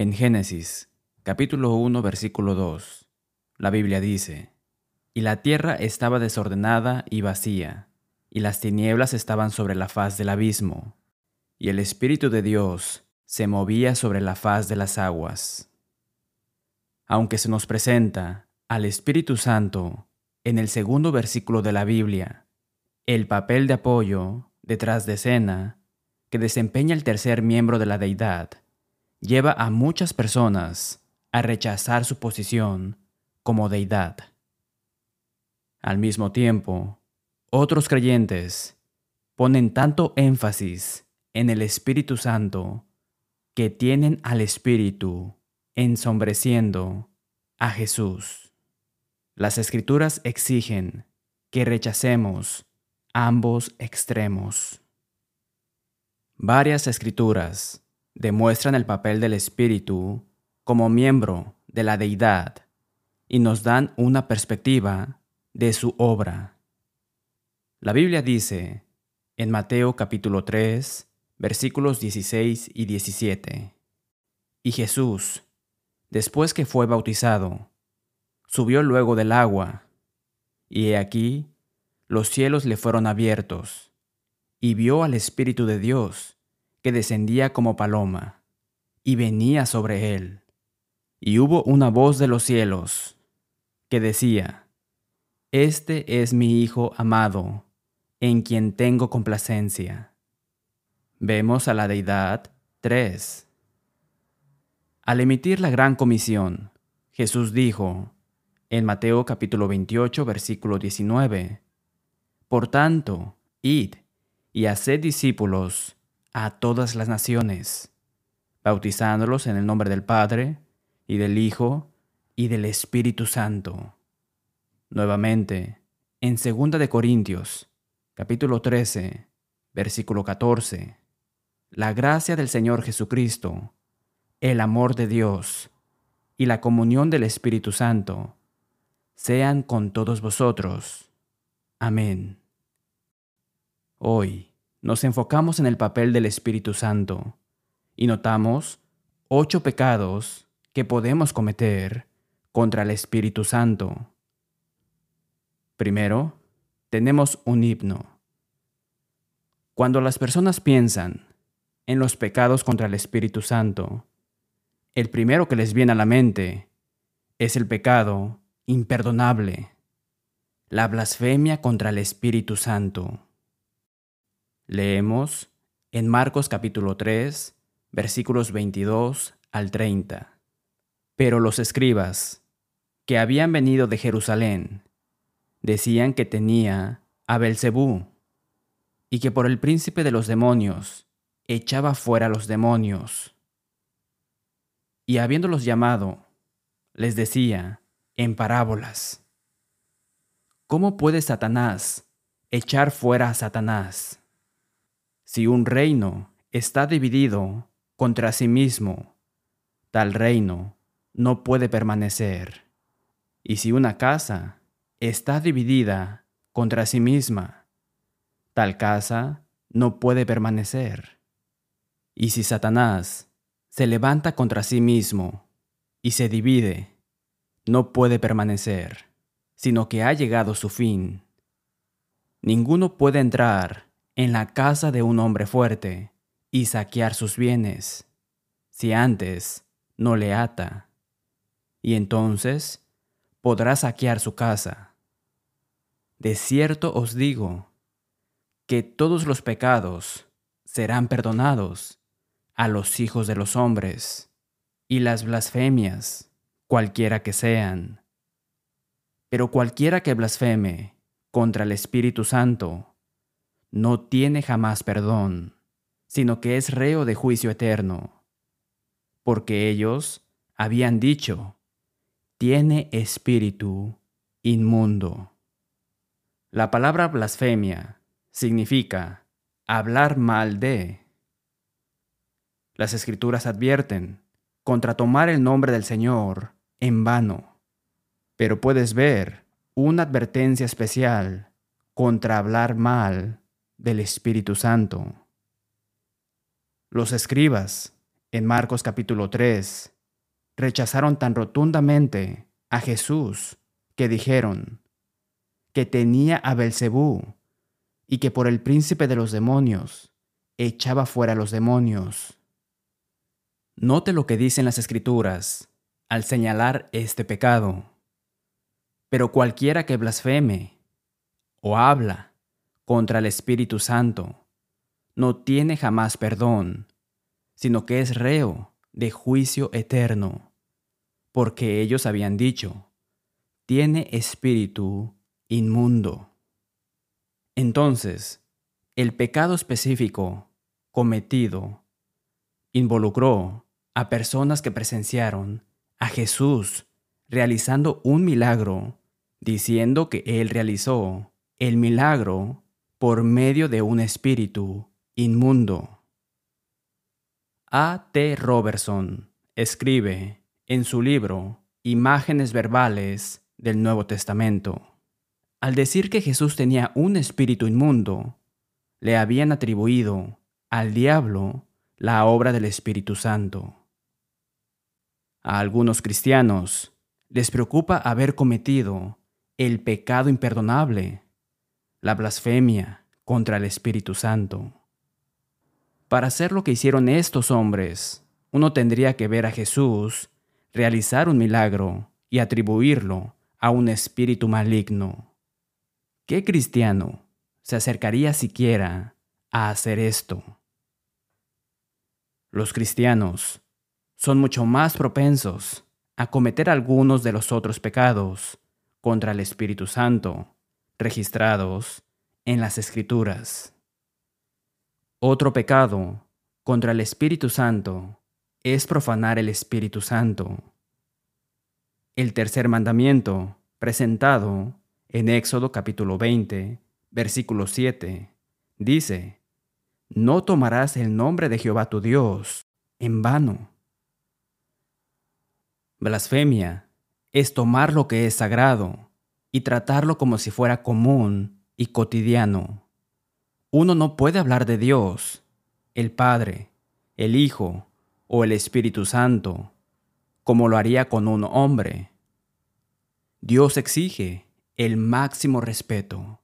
En Génesis, capítulo 1, versículo 2, la Biblia dice, Y la tierra estaba desordenada y vacía, y las tinieblas estaban sobre la faz del abismo, y el Espíritu de Dios se movía sobre la faz de las aguas. Aunque se nos presenta al Espíritu Santo en el segundo versículo de la Biblia, el papel de apoyo detrás de escena que desempeña el tercer miembro de la deidad lleva a muchas personas a rechazar su posición como deidad. Al mismo tiempo, otros creyentes ponen tanto énfasis en el Espíritu Santo que tienen al Espíritu ensombreciendo a Jesús. Las escrituras exigen que rechacemos ambos extremos. Varias escrituras demuestran el papel del Espíritu como miembro de la deidad y nos dan una perspectiva de su obra. La Biblia dice en Mateo capítulo 3, versículos 16 y 17, Y Jesús, después que fue bautizado, subió luego del agua, y he aquí, los cielos le fueron abiertos, y vio al Espíritu de Dios que descendía como paloma, y venía sobre él. Y hubo una voz de los cielos, que decía, Este es mi Hijo amado, en quien tengo complacencia. Vemos a la deidad 3. Al emitir la gran comisión, Jesús dijo, en Mateo capítulo 28, versículo 19, Por tanto, id y haced discípulos a todas las naciones, bautizándolos en el nombre del Padre, y del Hijo, y del Espíritu Santo. Nuevamente, en 2 de Corintios, capítulo 13, versículo 14, la gracia del Señor Jesucristo, el amor de Dios y la comunión del Espíritu Santo sean con todos vosotros. Amén. Hoy, nos enfocamos en el papel del Espíritu Santo y notamos ocho pecados que podemos cometer contra el Espíritu Santo. Primero, tenemos un himno. Cuando las personas piensan en los pecados contra el Espíritu Santo, el primero que les viene a la mente es el pecado imperdonable, la blasfemia contra el Espíritu Santo. Leemos en Marcos capítulo 3, versículos 22 al 30. Pero los escribas, que habían venido de Jerusalén, decían que tenía a Belcebú y que por el príncipe de los demonios echaba fuera los demonios. Y habiéndolos llamado, les decía en parábolas: ¿Cómo puede Satanás echar fuera a Satanás? Si un reino está dividido contra sí mismo, tal reino no puede permanecer. Y si una casa está dividida contra sí misma, tal casa no puede permanecer. Y si Satanás se levanta contra sí mismo y se divide, no puede permanecer, sino que ha llegado su fin. Ninguno puede entrar en la casa de un hombre fuerte y saquear sus bienes, si antes no le ata, y entonces podrá saquear su casa. De cierto os digo que todos los pecados serán perdonados a los hijos de los hombres, y las blasfemias, cualquiera que sean. Pero cualquiera que blasfeme contra el Espíritu Santo, no tiene jamás perdón, sino que es reo de juicio eterno. Porque ellos habían dicho, tiene espíritu inmundo. La palabra blasfemia significa hablar mal de. Las escrituras advierten contra tomar el nombre del Señor en vano, pero puedes ver una advertencia especial contra hablar mal del Espíritu Santo. Los escribas en Marcos capítulo 3, rechazaron tan rotundamente a Jesús que dijeron que tenía a Belcebú y que por el príncipe de los demonios echaba fuera a los demonios. Note lo que dicen las escrituras al señalar este pecado. Pero cualquiera que blasfeme o habla contra el Espíritu Santo no tiene jamás perdón, sino que es reo de juicio eterno, porque ellos habían dicho, tiene espíritu inmundo. Entonces, el pecado específico cometido involucró a personas que presenciaron a Jesús realizando un milagro, diciendo que Él realizó el milagro por medio de un espíritu inmundo. A. T. Robertson escribe en su libro Imágenes verbales del Nuevo Testamento. Al decir que Jesús tenía un espíritu inmundo, le habían atribuido al diablo la obra del Espíritu Santo. A algunos cristianos les preocupa haber cometido el pecado imperdonable, la blasfemia contra el Espíritu Santo. Para hacer lo que hicieron estos hombres, uno tendría que ver a Jesús realizar un milagro y atribuirlo a un espíritu maligno. ¿Qué cristiano se acercaría siquiera a hacer esto? Los cristianos son mucho más propensos a cometer algunos de los otros pecados contra el Espíritu Santo registrados en las Escrituras. Otro pecado contra el Espíritu Santo es profanar el Espíritu Santo. El tercer mandamiento presentado en Éxodo capítulo 20, versículo 7, dice, No tomarás el nombre de Jehová tu Dios en vano. Blasfemia es tomar lo que es sagrado y tratarlo como si fuera común y cotidiano. Uno no puede hablar de Dios, el Padre, el Hijo o el Espíritu Santo, como lo haría con un hombre. Dios exige el máximo respeto.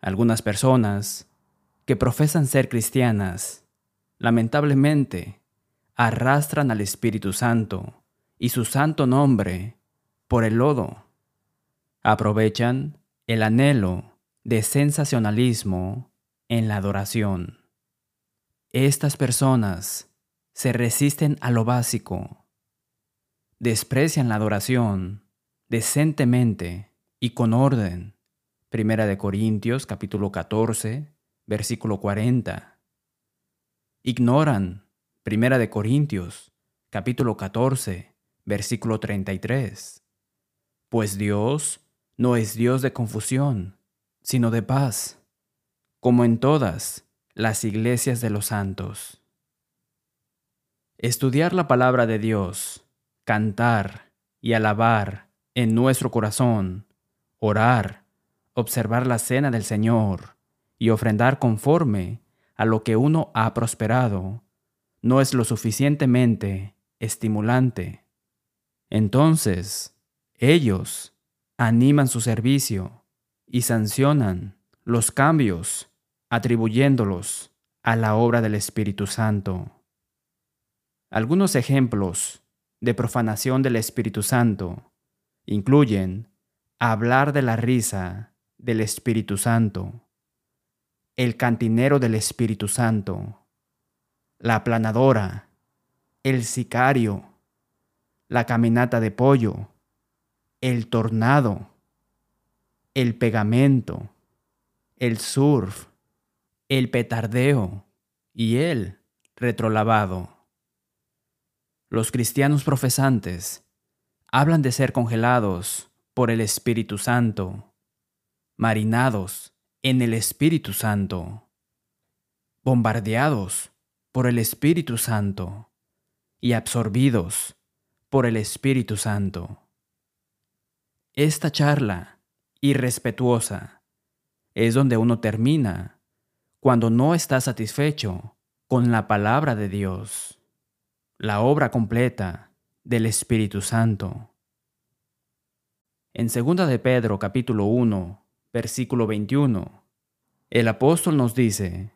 Algunas personas que profesan ser cristianas, lamentablemente, arrastran al Espíritu Santo y su santo nombre por el lodo. Aprovechan el anhelo de sensacionalismo en la adoración. Estas personas se resisten a lo básico, desprecian la adoración decentemente y con orden. Primera de Corintios capítulo 14, versículo 40. Ignoran Primera de Corintios capítulo 14, versículo 33. Pues Dios no es Dios de confusión, sino de paz, como en todas las iglesias de los santos. Estudiar la palabra de Dios, cantar y alabar en nuestro corazón, orar, observar la cena del Señor y ofrendar conforme a lo que uno ha prosperado, no es lo suficientemente estimulante. Entonces, ellos animan su servicio y sancionan los cambios atribuyéndolos a la obra del Espíritu Santo. Algunos ejemplos de profanación del Espíritu Santo incluyen hablar de la risa del Espíritu Santo, el cantinero del Espíritu Santo, la aplanadora, el sicario, la caminata de pollo, el tornado, el pegamento, el surf, el petardeo y el retrolavado. Los cristianos profesantes hablan de ser congelados por el Espíritu Santo, marinados en el Espíritu Santo, bombardeados por el Espíritu Santo y absorbidos por el Espíritu Santo. Esta charla irrespetuosa es donde uno termina cuando no está satisfecho con la palabra de Dios, la obra completa del Espíritu Santo. En 2 de Pedro capítulo 1, versículo 21, el apóstol nos dice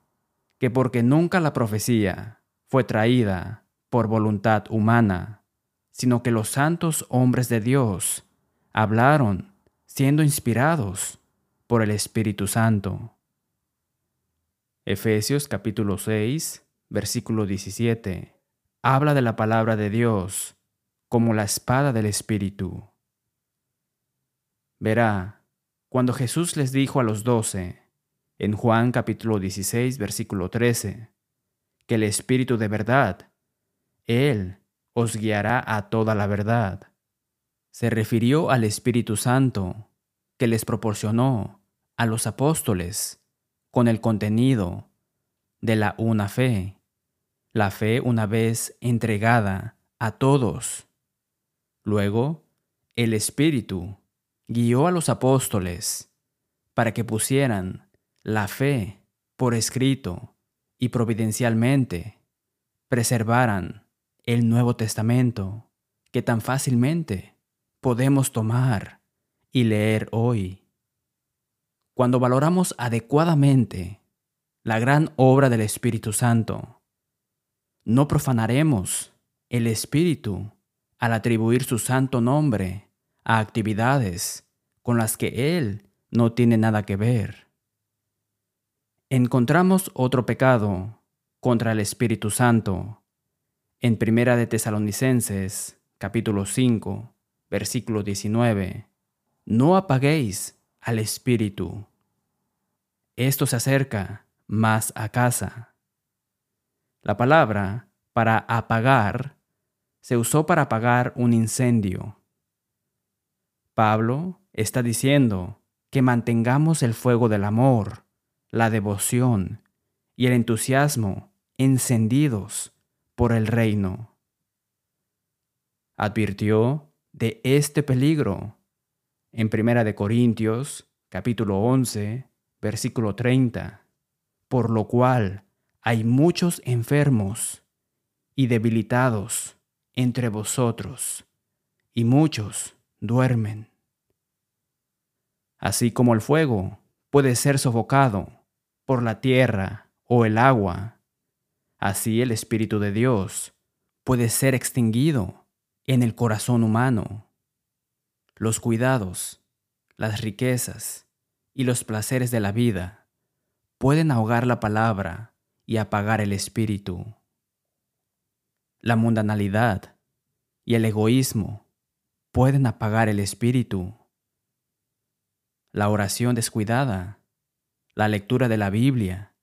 que porque nunca la profecía fue traída por voluntad humana, sino que los santos hombres de Dios hablaron siendo inspirados por el Espíritu Santo. Efesios capítulo 6, versículo 17, habla de la palabra de Dios como la espada del Espíritu. Verá, cuando Jesús les dijo a los doce, en Juan capítulo 16, versículo 13, que el Espíritu de verdad, Él os guiará a toda la verdad. Se refirió al Espíritu Santo que les proporcionó a los apóstoles con el contenido de la una fe, la fe una vez entregada a todos. Luego, el Espíritu guió a los apóstoles para que pusieran la fe por escrito y providencialmente preservaran el Nuevo Testamento que tan fácilmente podemos tomar y leer hoy. Cuando valoramos adecuadamente la gran obra del Espíritu Santo, no profanaremos el Espíritu al atribuir su santo nombre a actividades con las que Él no tiene nada que ver encontramos otro pecado contra el Espíritu Santo en Primera de Tesalonicenses, capítulo 5, versículo 19. No apaguéis al Espíritu. Esto se acerca más a casa. La palabra para apagar se usó para apagar un incendio. Pablo está diciendo que mantengamos el fuego del amor la devoción y el entusiasmo encendidos por el reino. Advirtió de este peligro en Primera de Corintios, capítulo 11, versículo 30, por lo cual hay muchos enfermos y debilitados entre vosotros, y muchos duermen. Así como el fuego puede ser sofocado por la tierra o el agua. Así el Espíritu de Dios puede ser extinguido en el corazón humano. Los cuidados, las riquezas y los placeres de la vida pueden ahogar la palabra y apagar el espíritu. La mundanalidad y el egoísmo pueden apagar el espíritu. La oración descuidada la lectura de la Biblia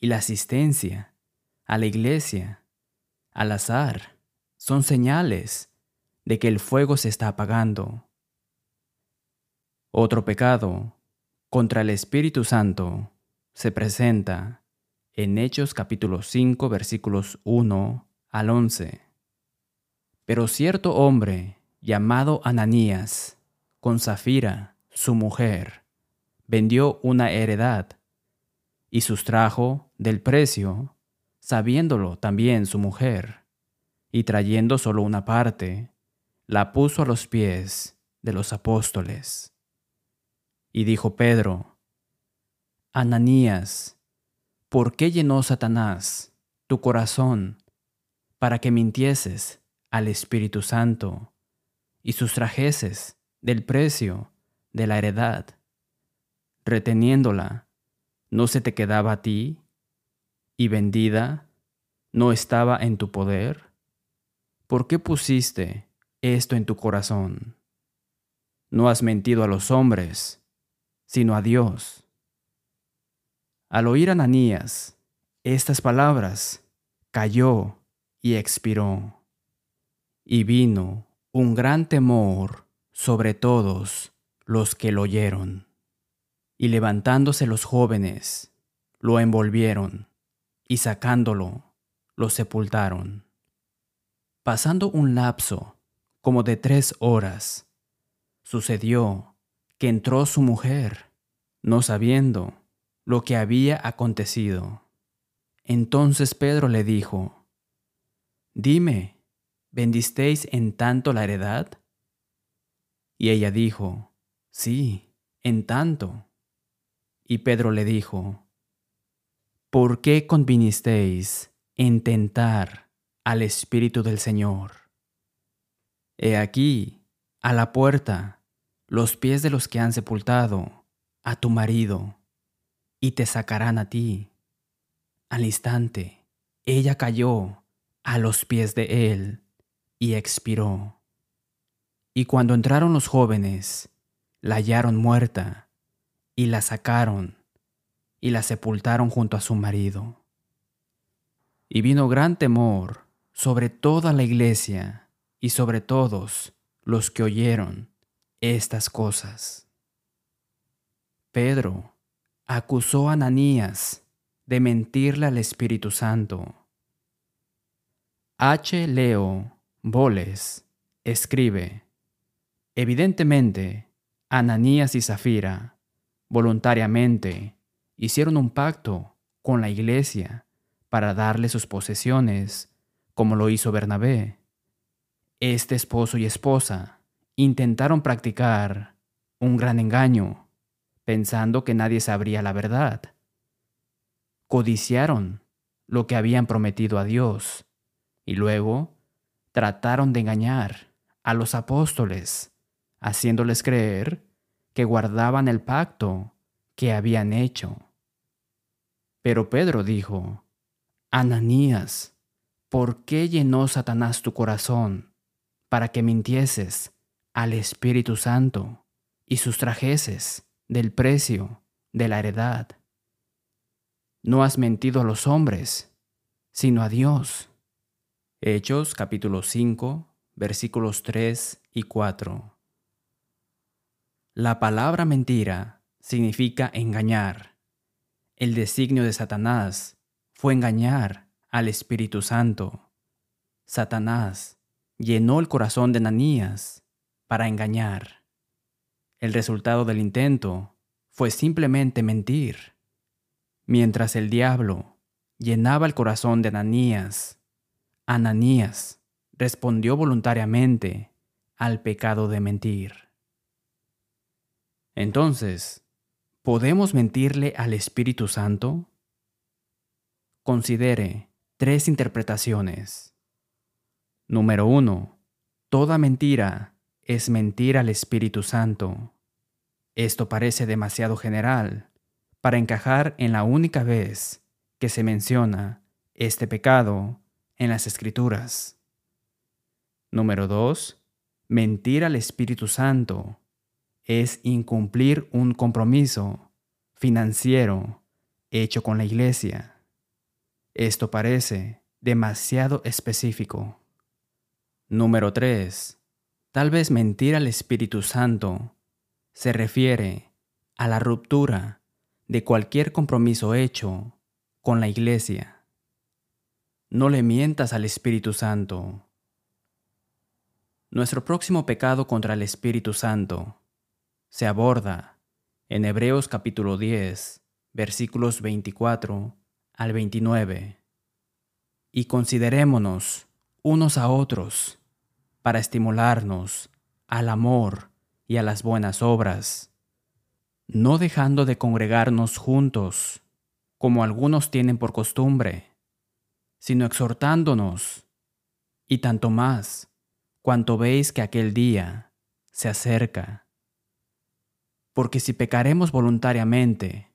y la asistencia a la iglesia al azar son señales de que el fuego se está apagando. Otro pecado contra el Espíritu Santo se presenta en Hechos capítulo 5 versículos 1 al 11. Pero cierto hombre llamado Ananías, con Zafira, su mujer, vendió una heredad y sustrajo del precio, sabiéndolo también su mujer, y trayendo solo una parte, la puso a los pies de los apóstoles. Y dijo Pedro, Ananías, ¿por qué llenó Satanás tu corazón para que mintieses al Espíritu Santo y sustrajeses del precio de la heredad, reteniéndola no se te quedaba a ti y vendida no estaba en tu poder? ¿Por qué pusiste esto en tu corazón? No has mentido a los hombres, sino a Dios. Al oír Ananías estas palabras, cayó y expiró, y vino un gran temor sobre todos los que lo oyeron y levantándose los jóvenes, lo envolvieron, y sacándolo, lo sepultaron. Pasando un lapso como de tres horas, sucedió que entró su mujer, no sabiendo lo que había acontecido. Entonces Pedro le dijo, Dime, ¿bendisteis en tanto la heredad? Y ella dijo, Sí, en tanto. Y Pedro le dijo, ¿por qué convinisteis en tentar al Espíritu del Señor? He aquí, a la puerta, los pies de los que han sepultado a tu marido, y te sacarán a ti. Al instante, ella cayó a los pies de él y expiró. Y cuando entraron los jóvenes, la hallaron muerta y la sacaron y la sepultaron junto a su marido. Y vino gran temor sobre toda la iglesia y sobre todos los que oyeron estas cosas. Pedro acusó a Ananías de mentirle al Espíritu Santo. H. Leo Boles escribe, Evidentemente, Ananías y Zafira voluntariamente hicieron un pacto con la iglesia para darle sus posesiones, como lo hizo Bernabé. Este esposo y esposa intentaron practicar un gran engaño, pensando que nadie sabría la verdad. Codiciaron lo que habían prometido a Dios y luego trataron de engañar a los apóstoles, haciéndoles creer que guardaban el pacto que habían hecho. Pero Pedro dijo, Ananías, ¿por qué llenó Satanás tu corazón para que mintieses al Espíritu Santo y sustrajeses del precio de la heredad? No has mentido a los hombres, sino a Dios. Hechos capítulo 5 versículos 3 y 4. La palabra mentira significa engañar. El designio de Satanás fue engañar al Espíritu Santo. Satanás llenó el corazón de Ananías para engañar. El resultado del intento fue simplemente mentir. Mientras el diablo llenaba el corazón de Ananías, Ananías respondió voluntariamente al pecado de mentir. Entonces, ¿podemos mentirle al Espíritu Santo? Considere tres interpretaciones. Número uno, toda mentira es mentir al Espíritu Santo. Esto parece demasiado general para encajar en la única vez que se menciona este pecado en las Escrituras. Número 2. Mentir al Espíritu Santo es incumplir un compromiso financiero hecho con la iglesia. Esto parece demasiado específico. Número 3. Tal vez mentir al Espíritu Santo se refiere a la ruptura de cualquier compromiso hecho con la iglesia. No le mientas al Espíritu Santo. Nuestro próximo pecado contra el Espíritu Santo se aborda en Hebreos capítulo 10, versículos 24 al 29. Y considerémonos unos a otros para estimularnos al amor y a las buenas obras, no dejando de congregarnos juntos, como algunos tienen por costumbre, sino exhortándonos, y tanto más, cuanto veis que aquel día se acerca. Porque si pecaremos voluntariamente,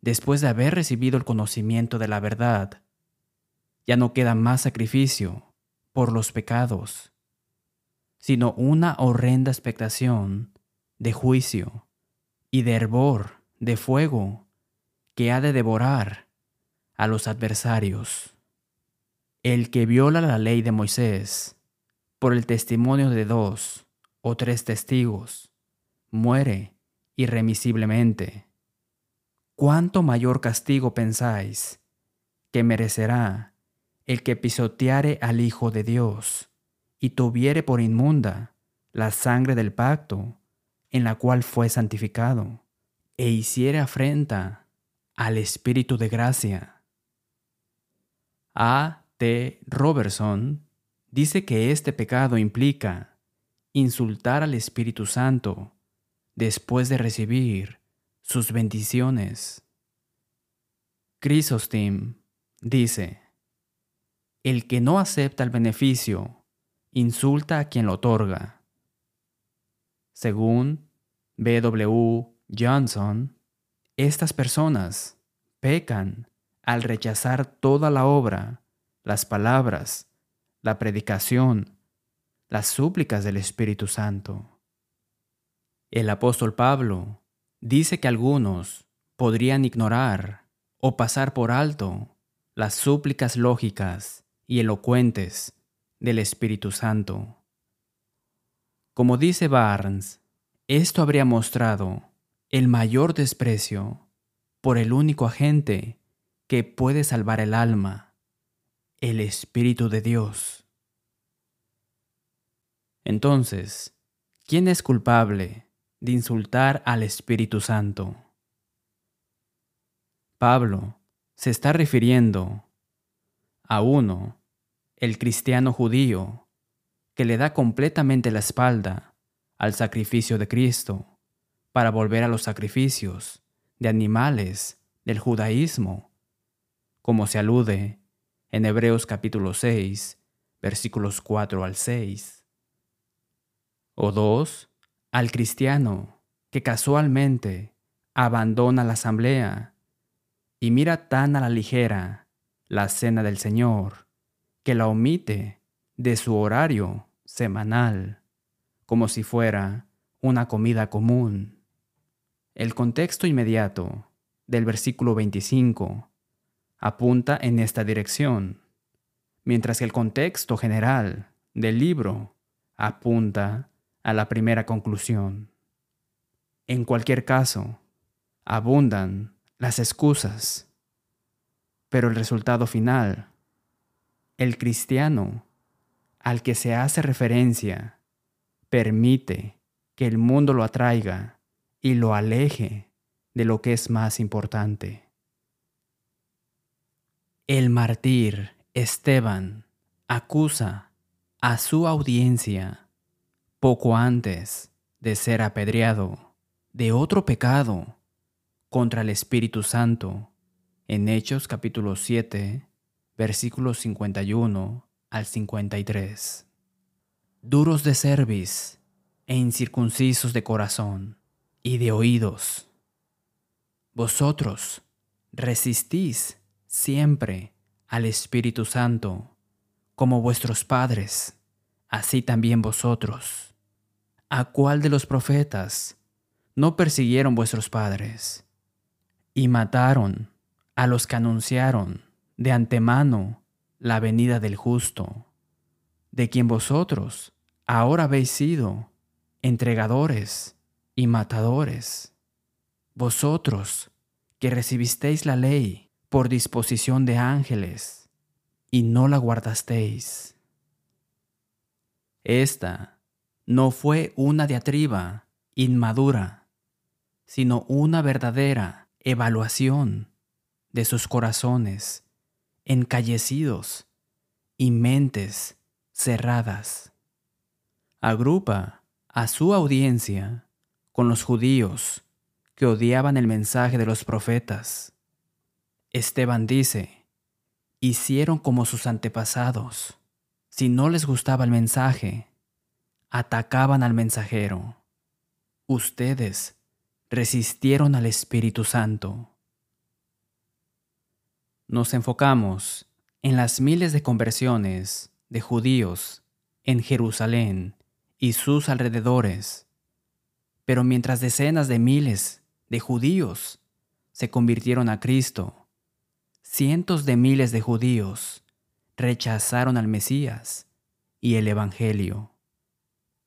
después de haber recibido el conocimiento de la verdad, ya no queda más sacrificio por los pecados, sino una horrenda expectación de juicio y de hervor de fuego que ha de devorar a los adversarios. El que viola la ley de Moisés por el testimonio de dos o tres testigos muere irremisiblemente. ¿Cuánto mayor castigo pensáis que merecerá el que pisoteare al Hijo de Dios y tuviere por inmunda la sangre del pacto en la cual fue santificado, e hiciere afrenta al Espíritu de gracia? A. T. Robertson dice que este pecado implica insultar al Espíritu Santo después de recibir sus bendiciones. Chrysostom dice, el que no acepta el beneficio insulta a quien lo otorga. Según B. W. Johnson, estas personas pecan al rechazar toda la obra, las palabras, la predicación, las súplicas del Espíritu Santo. El apóstol Pablo dice que algunos podrían ignorar o pasar por alto las súplicas lógicas y elocuentes del Espíritu Santo. Como dice Barnes, esto habría mostrado el mayor desprecio por el único agente que puede salvar el alma, el Espíritu de Dios. Entonces, ¿quién es culpable de insultar al Espíritu Santo? Pablo se está refiriendo a uno, el cristiano judío, que le da completamente la espalda al sacrificio de Cristo para volver a los sacrificios de animales del judaísmo, como se alude en Hebreos capítulo 6, versículos 4 al 6. O dos, al cristiano que casualmente abandona la asamblea y mira tan a la ligera la cena del Señor que la omite de su horario semanal, como si fuera una comida común. El contexto inmediato del versículo 25 apunta en esta dirección, mientras que el contexto general del libro apunta a la primera conclusión. En cualquier caso, abundan las excusas, pero el resultado final, el cristiano al que se hace referencia, permite que el mundo lo atraiga y lo aleje de lo que es más importante. El mártir Esteban acusa a su audiencia poco antes de ser apedreado de otro pecado contra el Espíritu Santo en Hechos capítulo 7, versículos 51 al 53. Duros de cerviz e incircuncisos de corazón y de oídos. Vosotros resistís siempre al Espíritu Santo, como vuestros padres, así también vosotros. ¿A cuál de los profetas no persiguieron vuestros padres? y mataron a los que anunciaron de antemano la venida del justo, de quien vosotros ahora habéis sido entregadores y matadores. Vosotros que recibisteis la ley por disposición de ángeles y no la guardasteis. Esta no fue una diatriba inmadura, sino una verdadera evaluación de sus corazones encallecidos y mentes cerradas. Agrupa a su audiencia con los judíos que odiaban el mensaje de los profetas. Esteban dice, hicieron como sus antepasados. Si no les gustaba el mensaje, atacaban al mensajero. Ustedes resistieron al Espíritu Santo. Nos enfocamos en las miles de conversiones de judíos en Jerusalén y sus alrededores, pero mientras decenas de miles de judíos se convirtieron a Cristo, cientos de miles de judíos rechazaron al Mesías y el Evangelio.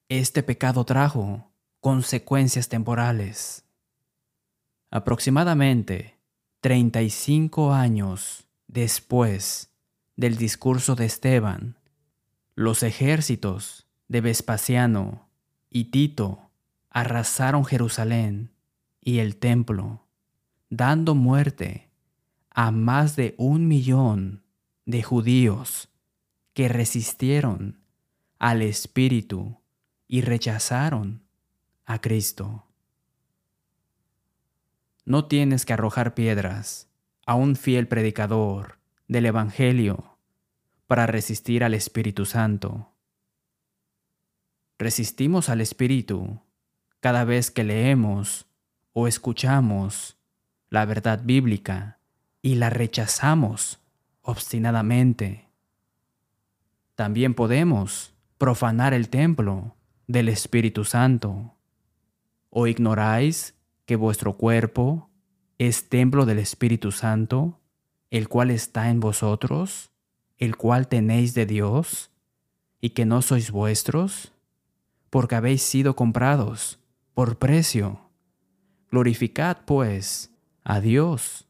Este pecado trajo consecuencias temporales. Aproximadamente 35 años después del discurso de Esteban, los ejércitos de Vespasiano y Tito arrasaron Jerusalén y el templo, dando muerte a más de un millón de judíos que resistieron al Espíritu y rechazaron a Cristo. No tienes que arrojar piedras a un fiel predicador del Evangelio para resistir al Espíritu Santo. Resistimos al Espíritu cada vez que leemos o escuchamos la verdad bíblica y la rechazamos obstinadamente. También podemos profanar el templo del Espíritu Santo. ¿O ignoráis que vuestro cuerpo es templo del Espíritu Santo, el cual está en vosotros, el cual tenéis de Dios, y que no sois vuestros? Porque habéis sido comprados por precio. Glorificad, pues, a Dios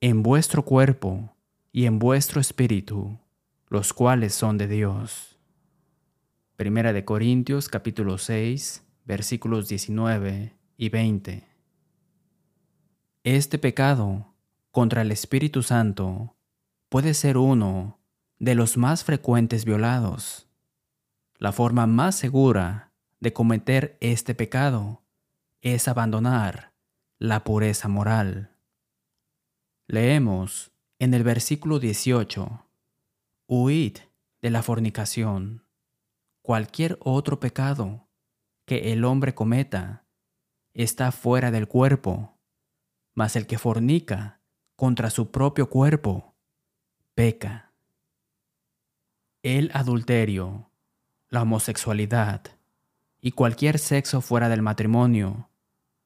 en vuestro cuerpo y en vuestro espíritu, los cuales son de Dios. Primera de Corintios capítulo 6, versículos 19 y 20. Este pecado contra el Espíritu Santo puede ser uno de los más frecuentes violados. La forma más segura de cometer este pecado es abandonar la pureza moral. Leemos en el versículo 18, Huid de la fornicación. Cualquier otro pecado que el hombre cometa está fuera del cuerpo mas el que fornica contra su propio cuerpo peca. El adulterio, la homosexualidad y cualquier sexo fuera del matrimonio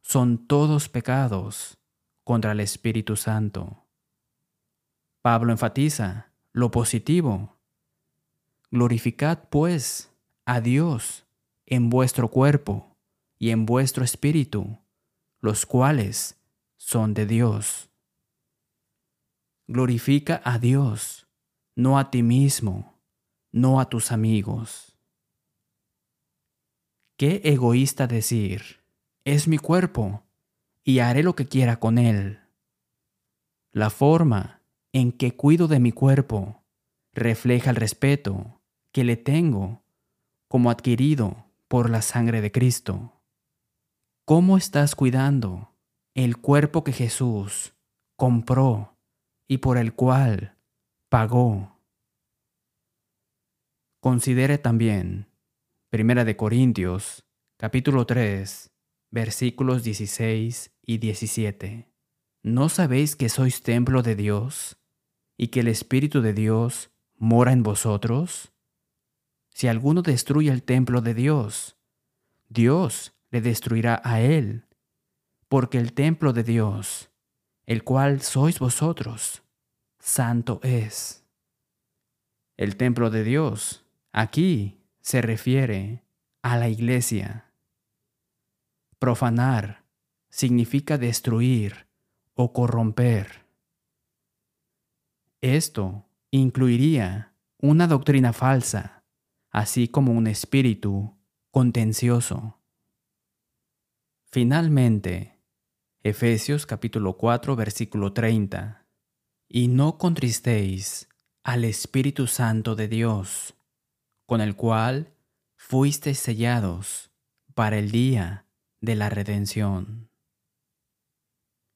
son todos pecados contra el Espíritu Santo. Pablo enfatiza lo positivo. Glorificad pues a Dios en vuestro cuerpo y en vuestro espíritu, los cuales son de Dios. Glorifica a Dios, no a ti mismo, no a tus amigos. Qué egoísta decir, es mi cuerpo y haré lo que quiera con él. La forma en que cuido de mi cuerpo refleja el respeto que le tengo como adquirido por la sangre de Cristo. ¿Cómo estás cuidando el cuerpo que Jesús compró y por el cual pagó. Considere también Primera de Corintios, capítulo 3, versículos 16 y 17. ¿No sabéis que sois templo de Dios y que el Espíritu de Dios mora en vosotros? Si alguno destruye el templo de Dios, Dios le destruirá a él porque el templo de Dios, el cual sois vosotros, santo es. El templo de Dios aquí se refiere a la iglesia. Profanar significa destruir o corromper. Esto incluiría una doctrina falsa, así como un espíritu contencioso. Finalmente, Efesios capítulo 4 versículo 30. Y no contristéis al Espíritu Santo de Dios, con el cual fuisteis sellados para el día de la redención.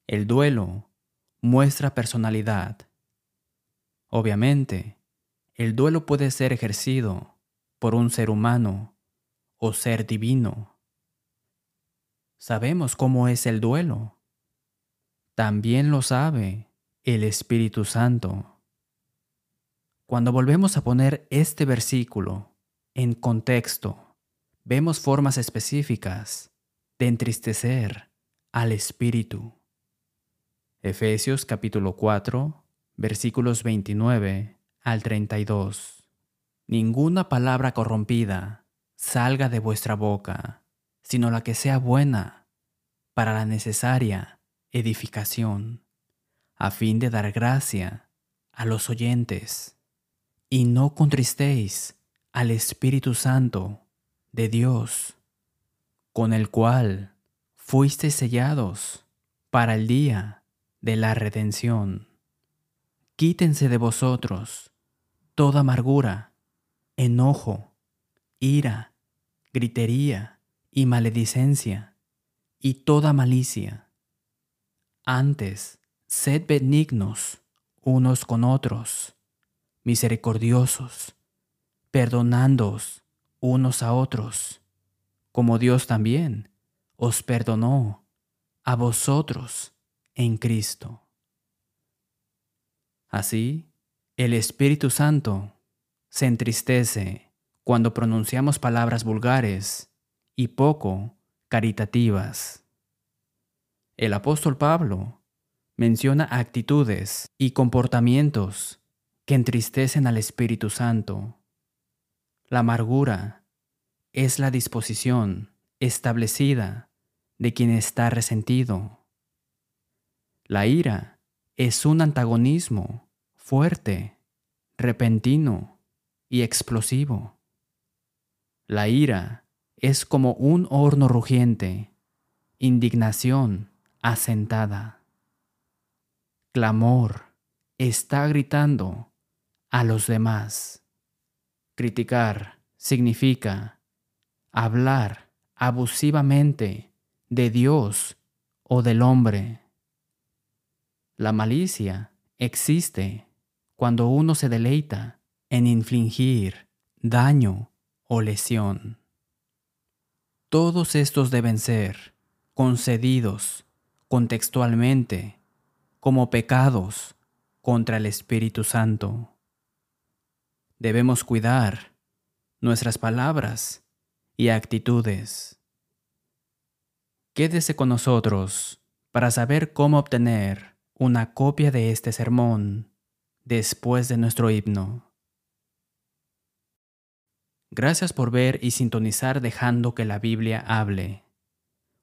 El duelo muestra personalidad. Obviamente, el duelo puede ser ejercido por un ser humano o ser divino. Sabemos cómo es el duelo también lo sabe el Espíritu Santo. Cuando volvemos a poner este versículo en contexto, vemos formas específicas de entristecer al Espíritu. Efesios capítulo 4, versículos 29 al 32. Ninguna palabra corrompida salga de vuestra boca, sino la que sea buena para la necesaria edificación, a fin de dar gracia a los oyentes. Y no contristéis al Espíritu Santo de Dios, con el cual fuisteis sellados para el día de la redención. Quítense de vosotros toda amargura, enojo, ira, gritería y maledicencia, y toda malicia. Antes, sed benignos unos con otros, misericordiosos, perdonándoos unos a otros, como Dios también os perdonó a vosotros en Cristo. Así, el Espíritu Santo se entristece cuando pronunciamos palabras vulgares y poco caritativas. El apóstol Pablo menciona actitudes y comportamientos que entristecen al Espíritu Santo. La amargura es la disposición establecida de quien está resentido. La ira es un antagonismo fuerte, repentino y explosivo. La ira es como un horno rugiente, indignación asentada. Clamor está gritando a los demás. Criticar significa hablar abusivamente de Dios o del hombre. La malicia existe cuando uno se deleita en infligir daño o lesión. Todos estos deben ser concedidos contextualmente como pecados contra el Espíritu Santo. Debemos cuidar nuestras palabras y actitudes. Quédese con nosotros para saber cómo obtener una copia de este sermón después de nuestro himno. Gracias por ver y sintonizar dejando que la Biblia hable.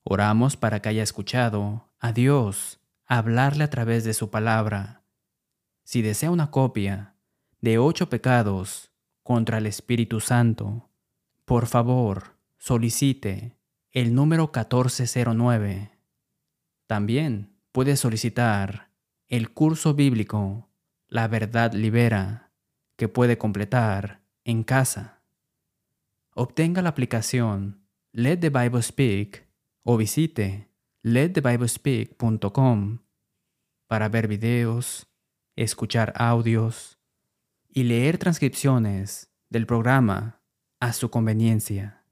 Oramos para que haya escuchado a Dios hablarle a través de su palabra. Si desea una copia de ocho pecados contra el Espíritu Santo, por favor, solicite el número 1409. También puede solicitar el curso bíblico La verdad libera que puede completar en casa. Obtenga la aplicación Let the Bible Speak o visite letthebiblespeak.com para ver videos, escuchar audios y leer transcripciones del programa a su conveniencia.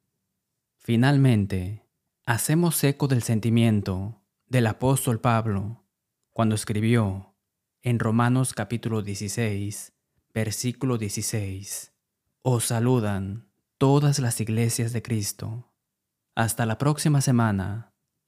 Finalmente, hacemos eco del sentimiento del apóstol Pablo cuando escribió en Romanos capítulo 16, versículo 16, Os saludan todas las iglesias de Cristo. Hasta la próxima semana